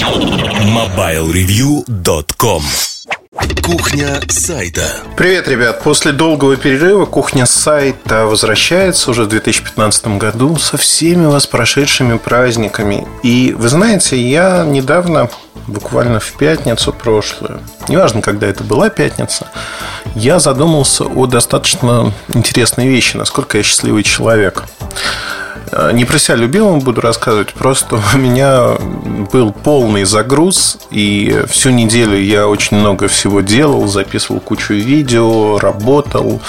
MobileReview.com Кухня сайта. Привет, ребят. После долгого перерыва кухня сайта возвращается уже в 2015 году со всеми вас прошедшими праздниками. И вы знаете, я недавно, буквально в пятницу прошлую, неважно, когда это была пятница, я задумался о достаточно интересной вещи, насколько я счастливый человек. Э, не про себя любимого буду рассказывать, просто у меня был полный загруз, и всю неделю я очень много всего делал, записывал кучу видео, работал,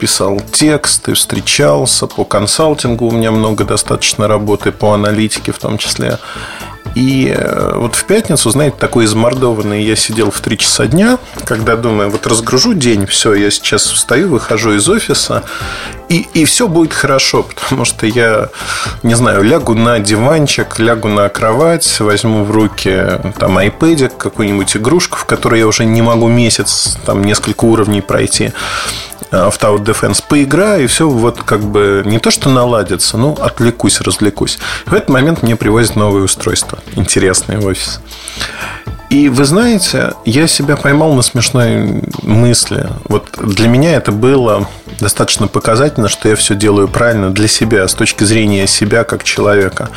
писал тексты, встречался по консалтингу, у меня много достаточно работы по аналитике в том числе. И э, вот в пятницу, знаете, такой измордованный я сидел в 3 часа дня, когда думаю, вот разгружу день, все, я сейчас встаю, выхожу из офиса, и, и все будет хорошо, потому что я, не знаю, лягу на диванчик, лягу на кровать, возьму в руки там iPad, какую-нибудь игрушку, в которой я уже не могу месяц, там несколько уровней пройти Auto Defense, поиграю, и все вот как бы не то, что наладится, ну, отвлекусь, развлекусь. В этот момент мне привозят новые устройства, интересные в офис. И вы знаете, я себя поймал на смешной мысли. Вот для меня это было достаточно показательно, что я все делаю правильно для себя, с точки зрения себя как человека.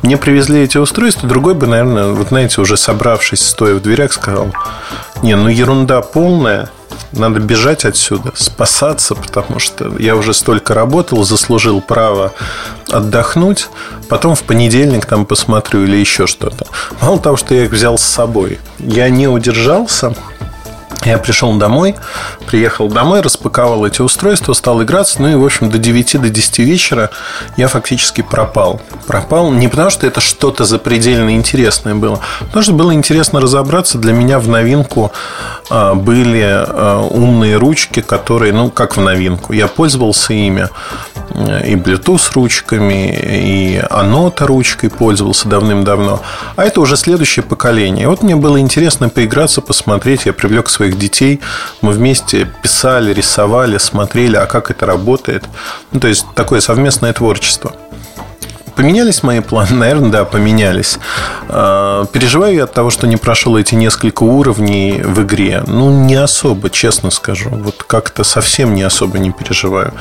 Мне привезли эти устройства, другой бы, наверное, вот знаете, уже собравшись, стоя в дверях, сказал, не, ну ерунда полная, надо бежать отсюда, спасаться, потому что я уже столько работал, заслужил право отдохнуть. Потом в понедельник там посмотрю или еще что-то. Мало того, что я их взял с собой, я не удержался я пришел домой, приехал домой, распаковал эти устройства, стал играться. Ну и, в общем, до 9 до 10 вечера я фактически пропал. Пропал не потому, что это что-то запредельно интересное было, потому что было интересно разобраться. Для меня в новинку а, были а, умные ручки, которые, ну, как в новинку. Я пользовался ими и Bluetooth ручками, и Anota ручкой пользовался давным-давно. А это уже следующее поколение. Вот мне было интересно поиграться, посмотреть. Я привлек своих детей. Мы вместе писали, рисовали, смотрели, а как это работает. Ну, то есть такое совместное творчество. Поменялись мои планы? Наверное, да, поменялись. А, переживаю я от того, что не прошел эти несколько уровней в игре. Ну, не особо, честно скажу. Вот как-то совсем не особо не переживаю.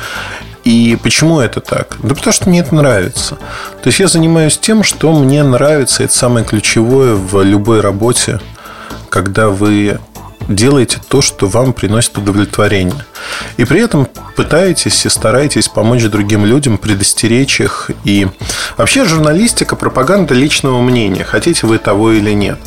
И почему это так? Да потому что мне это нравится. То есть я занимаюсь тем, что мне нравится. Это самое ключевое в любой работе, когда вы делаете то, что вам приносит удовлетворение. И при этом пытаетесь и стараетесь помочь другим людям, предостеречь их. И вообще журналистика, пропаганда личного мнения, хотите вы того или нет.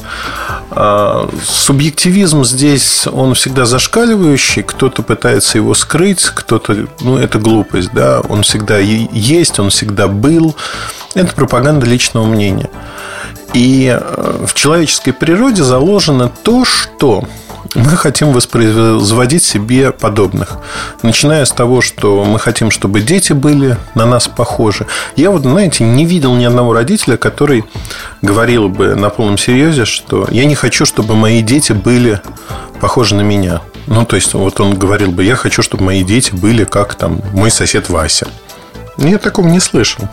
А, субъективизм здесь, он всегда зашкаливающий. Кто-то пытается его скрыть, кто-то... Ну, это глупость, да. Он всегда есть, он всегда был. Это пропаганда личного мнения. И э, в человеческой природе заложено то, что мы хотим воспроизводить себе подобных. Начиная с того, что мы хотим, чтобы дети были на нас похожи. Я вот, знаете, не видел ни одного родителя, который говорил бы на полном серьезе, что я не хочу, чтобы мои дети были похожи на меня. Ну, то есть, вот он говорил бы, я хочу, чтобы мои дети были как там мой сосед Вася. Я такого не слышал.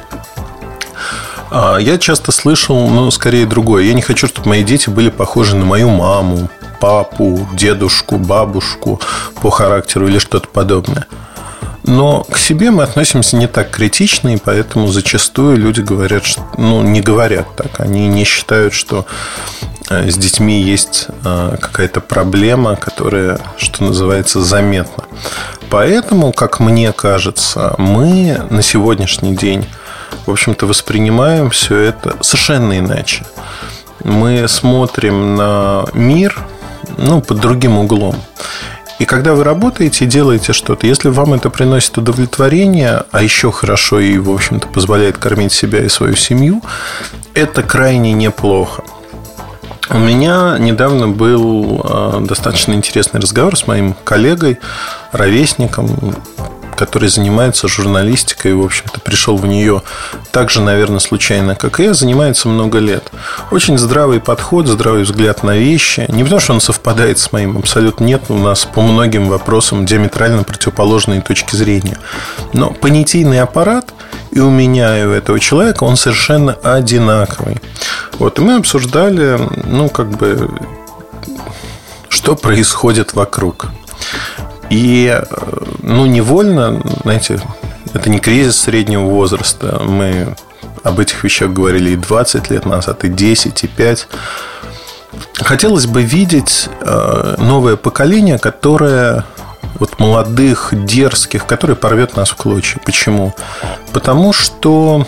А я часто слышал, ну, скорее другое. Я не хочу, чтобы мои дети были похожи на мою маму, папу, дедушку, бабушку по характеру или что-то подобное. Но к себе мы относимся не так критично, и поэтому зачастую люди говорят, что, ну, не говорят так. Они не считают, что э, с детьми есть э, какая-то проблема, которая, что называется, заметна. Поэтому, как мне кажется, мы на сегодняшний день, в общем-то, воспринимаем все это совершенно иначе. Мы смотрим на мир ну, под другим углом. И когда вы работаете и делаете что-то, если вам это приносит удовлетворение, а еще хорошо и, в общем-то, позволяет кормить себя и свою семью, это крайне неплохо. У меня недавно был а, достаточно интересный разговор с моим коллегой, ровесником, который занимается журналистикой в общем-то, пришел в нее так же, наверное, случайно, как и я, занимается много лет. Очень здравый подход, здравый взгляд на вещи. Не потому, что он совпадает с моим, абсолютно нет. У нас по многим вопросам диаметрально противоположные точки зрения. Но понятийный аппарат и у меня, и у этого человека, он совершенно одинаковый. Вот, и мы обсуждали, ну, как бы, что происходит вокруг. И, ну, невольно, знаете, это не кризис среднего возраста. Мы об этих вещах говорили и 20 лет назад, и 10, и 5. Хотелось бы видеть э, новое поколение, которое вот молодых, дерзких, которое порвет нас в клочья. Почему? Потому что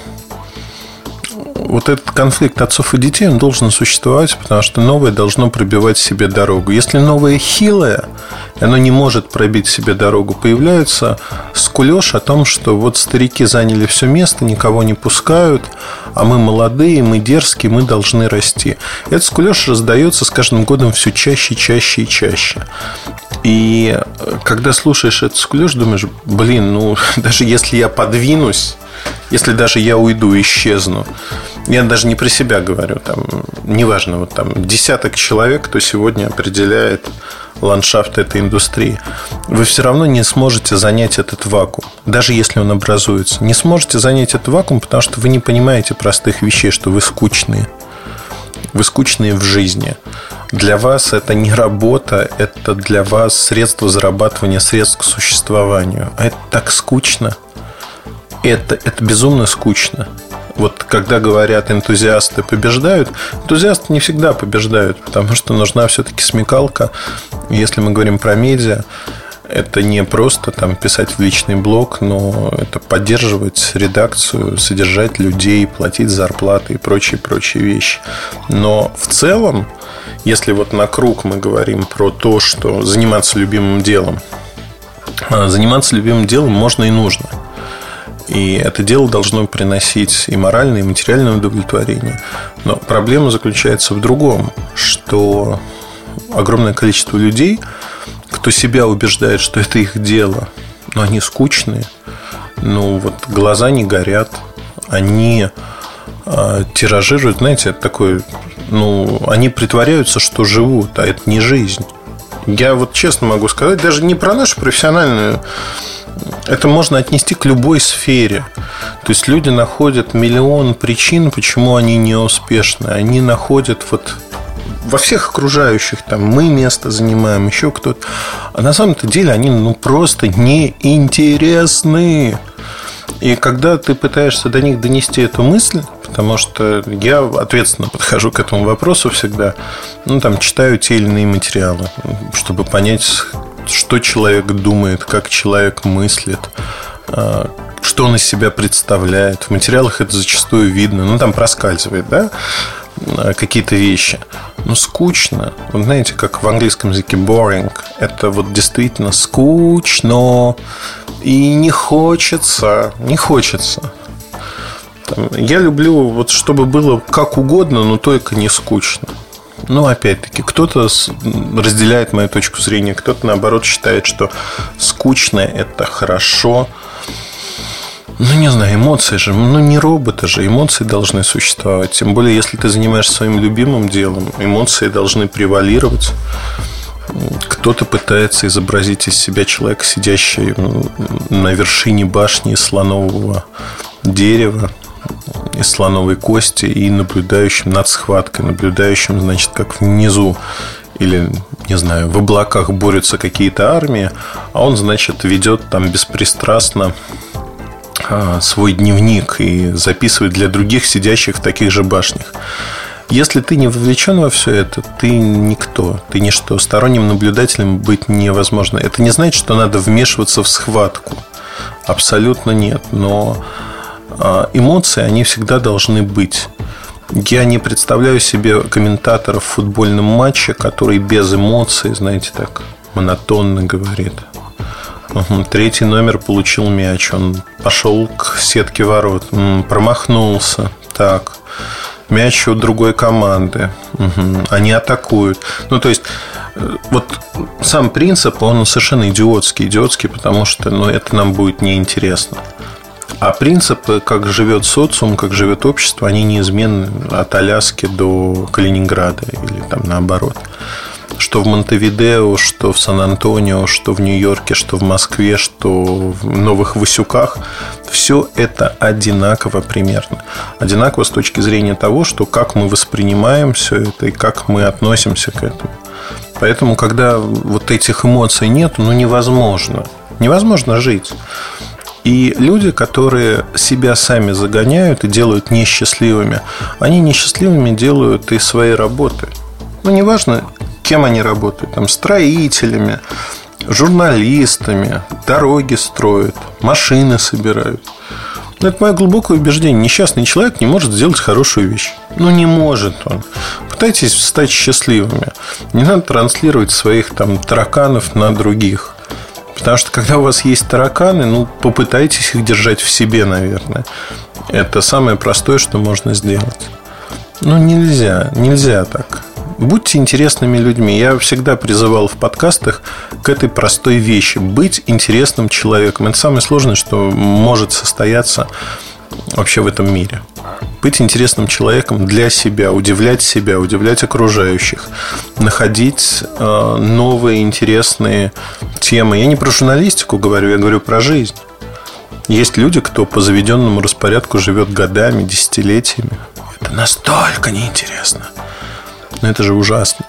вот этот конфликт отцов и детей, он должен существовать, потому что новое должно пробивать себе дорогу. Если новое хилое, оно не может пробить себе дорогу, появляется скулеж о том, что вот старики заняли все место, никого не пускают, а мы молодые, мы дерзкие, мы должны расти. Этот скулеж раздается с каждым годом все чаще, чаще и чаще. И когда слушаешь этот скулеж, думаешь, блин, ну даже если я подвинусь, если даже я уйду, исчезну, я даже не про себя говорю, там, неважно, вот там десяток человек, кто сегодня определяет ландшафт этой индустрии, вы все равно не сможете занять этот вакуум, даже если он образуется. Не сможете занять этот вакуум, потому что вы не понимаете простых вещей, что вы скучные. Вы скучные в жизни. Для вас это не работа, это для вас средство зарабатывания, средств к существованию. А это так скучно. Это, это безумно скучно вот когда говорят энтузиасты побеждают, энтузиасты не всегда побеждают, потому что нужна все-таки смекалка. Если мы говорим про медиа, это не просто там писать в личный блог, но это поддерживать редакцию, содержать людей, платить зарплаты и прочие-прочие вещи. Но в целом, если вот на круг мы говорим про то, что заниматься любимым делом, а, заниматься любимым делом можно и нужно – и это дело должно приносить и моральное, и материальное удовлетворение. Но проблема заключается в другом, что огромное количество людей, кто себя убеждает, что это их дело, но они скучные, ну вот глаза не горят, они э, тиражируют, знаете, это такое, ну, они притворяются, что живут, а это не жизнь. Я вот честно могу сказать, даже не про нашу профессиональную это можно отнести к любой сфере. То есть люди находят миллион причин, почему они не успешны. Они находят вот во всех окружающих, там, мы место занимаем, еще кто-то. А на самом-то деле они ну, просто неинтересны. И когда ты пытаешься до них донести эту мысль, потому что я ответственно подхожу к этому вопросу всегда, ну, там, читаю те или иные материалы, чтобы понять, что человек думает, как человек мыслит, а, что он из себя представляет. В материалах это зачастую видно. Ну, там проскальзывает, да, какие-то вещи. Но скучно. Вы знаете, как в английском языке boring. Это вот действительно скучно. И не хочется, не хочется. Я люблю, вот чтобы было как угодно, но только не скучно. Ну, опять-таки, кто-то разделяет мою точку зрения, кто-то, наоборот, считает, что скучное – это хорошо. Ну, не знаю, эмоции же, ну, не роботы же, эмоции должны существовать. Тем более, если ты занимаешься своим любимым делом, эмоции должны превалировать. Кто-то пытается изобразить из себя человека, сидящего на вершине башни слонового дерева, из слоновой кости и наблюдающим над схваткой, наблюдающим, значит, как внизу или, не знаю, в облаках борются какие-то армии, а он, значит, ведет там беспристрастно свой дневник и записывает для других сидящих в таких же башнях. Если ты не вовлечен во все это, ты никто, ты ничто. Сторонним наблюдателем быть невозможно. Это не значит, что надо вмешиваться в схватку. Абсолютно нет. Но а, эмоции, они всегда должны быть. Я не представляю себе комментаторов в футбольном матче, который без эмоций, знаете, так монотонно говорит. Третий номер получил мяч, он пошел к сетке ворот, промахнулся. Так, мяч у другой команды. Угу. Они атакуют. Ну, то есть, э, вот сам принцип, он совершенно идиотский. Идиотский, потому что ну, это нам будет неинтересно. А принципы, как живет социум, как живет общество, они неизменны от Аляски до Калининграда или там наоборот. Что в Монтевидео, что в Сан-Антонио, что в Нью-Йорке, что в Москве, что в Новых Васюках, все это одинаково примерно. Одинаково с точки зрения того, что как мы воспринимаем все это и как мы относимся к этому. Поэтому, когда вот этих эмоций нет, ну невозможно. Невозможно жить. И люди, которые себя сами загоняют и делают несчастливыми, они несчастливыми делают и своей работы. Ну, неважно, кем они работают, там, строителями, журналистами, дороги строят, машины собирают. Но это мое глубокое убеждение. Несчастный человек не может сделать хорошую вещь. Ну, не может он. Пытайтесь стать счастливыми. Не надо транслировать своих там тараканов на других. Потому что когда у вас есть тараканы, ну, попытайтесь их держать в себе, наверное. Это самое простое, что можно сделать. Ну, нельзя, нельзя так. Будьте интересными людьми. Я всегда призывал в подкастах к этой простой вещи. Быть интересным человеком. Это самое сложное, что может состояться вообще в этом мире. Быть интересным человеком для себя, удивлять себя, удивлять окружающих, находить э, новые интересные темы. Я не про журналистику говорю, я говорю про жизнь. Есть люди, кто по заведенному распорядку живет годами, десятилетиями. Это настолько неинтересно. Но это же ужасно.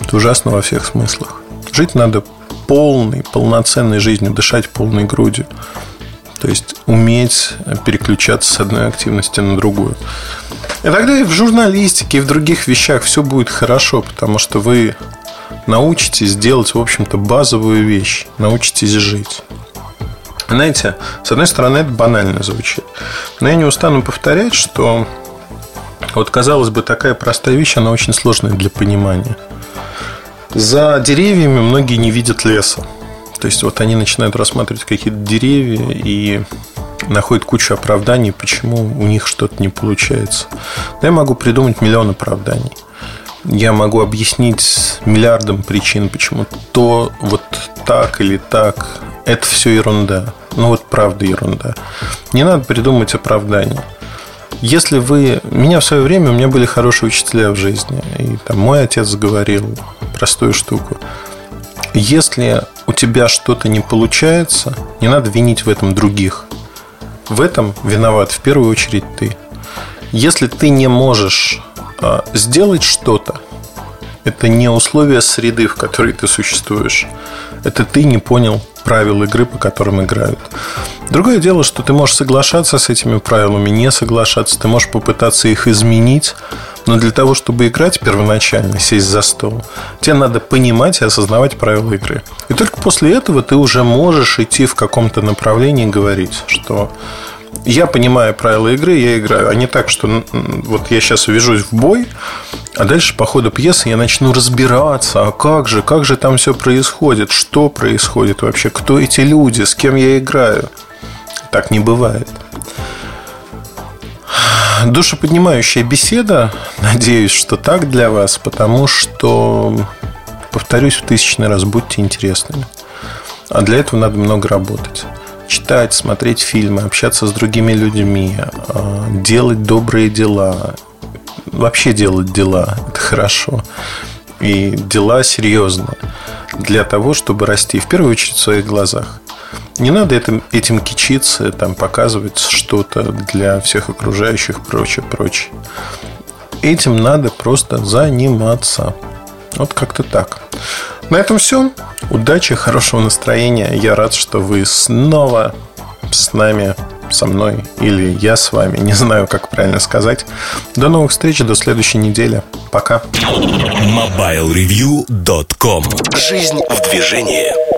Это ужасно во всех смыслах. Жить надо полной, полноценной жизнью, дышать полной грудью. То есть уметь переключаться с одной активности на другую. И тогда и в журналистике, и в других вещах все будет хорошо, потому что вы научитесь делать, в общем-то, базовую вещь. Научитесь жить. Знаете, с одной стороны, это банально звучит. Но я не устану повторять, что вот, казалось бы, такая простая вещь, она очень сложная для понимания. За деревьями многие не видят леса. То есть вот они начинают рассматривать какие-то деревья и находят кучу оправданий, почему у них что-то не получается. Да я могу придумать миллион оправданий. Я могу объяснить миллиардом причин, почему то вот так или так. Это все ерунда. Ну вот правда ерунда. Не надо придумать оправдания. Если вы... Меня в свое время, у меня были хорошие учителя в жизни. И там мой отец говорил простую штуку. Если у тебя что-то не получается, не надо винить в этом других. В этом виноват в первую очередь ты. Если ты не можешь а, сделать что-то, это не условия среды, в которой ты существуешь. Это ты не понял правил игры, по которым играют. Другое дело, что ты можешь соглашаться с этими правилами, не соглашаться, ты можешь попытаться их изменить, но для того, чтобы играть первоначально, сесть за стол, тебе надо понимать и осознавать правила игры. И только после этого ты уже можешь идти в каком-то направлении и говорить, что я понимаю правила игры, я играю, а не так, что вот я сейчас ввяжусь в бой, а дальше по ходу пьесы я начну разбираться, а как же, как же там все происходит, что происходит вообще, кто эти люди, с кем я играю. Так не бывает. Душеподнимающая беседа. Надеюсь, что так для вас, потому что, повторюсь в тысячный раз, будьте интересными. А для этого надо много работать. Читать, смотреть фильмы, общаться с другими людьми, а, делать добрые дела. Вообще делать дела – это хорошо. И дела серьезные для того, чтобы расти в первую очередь в своих глазах. Не надо этим, этим кичиться, там, показывать что-то для всех окружающих, прочее, прочее. Этим надо просто заниматься. Вот как-то так. На этом все. Удачи, хорошего настроения. Я рад, что вы снова с нами, со мной или я с вами. Не знаю, как правильно сказать. До новых встреч, до следующей недели. Пока. MobileReview.com Жизнь в движении.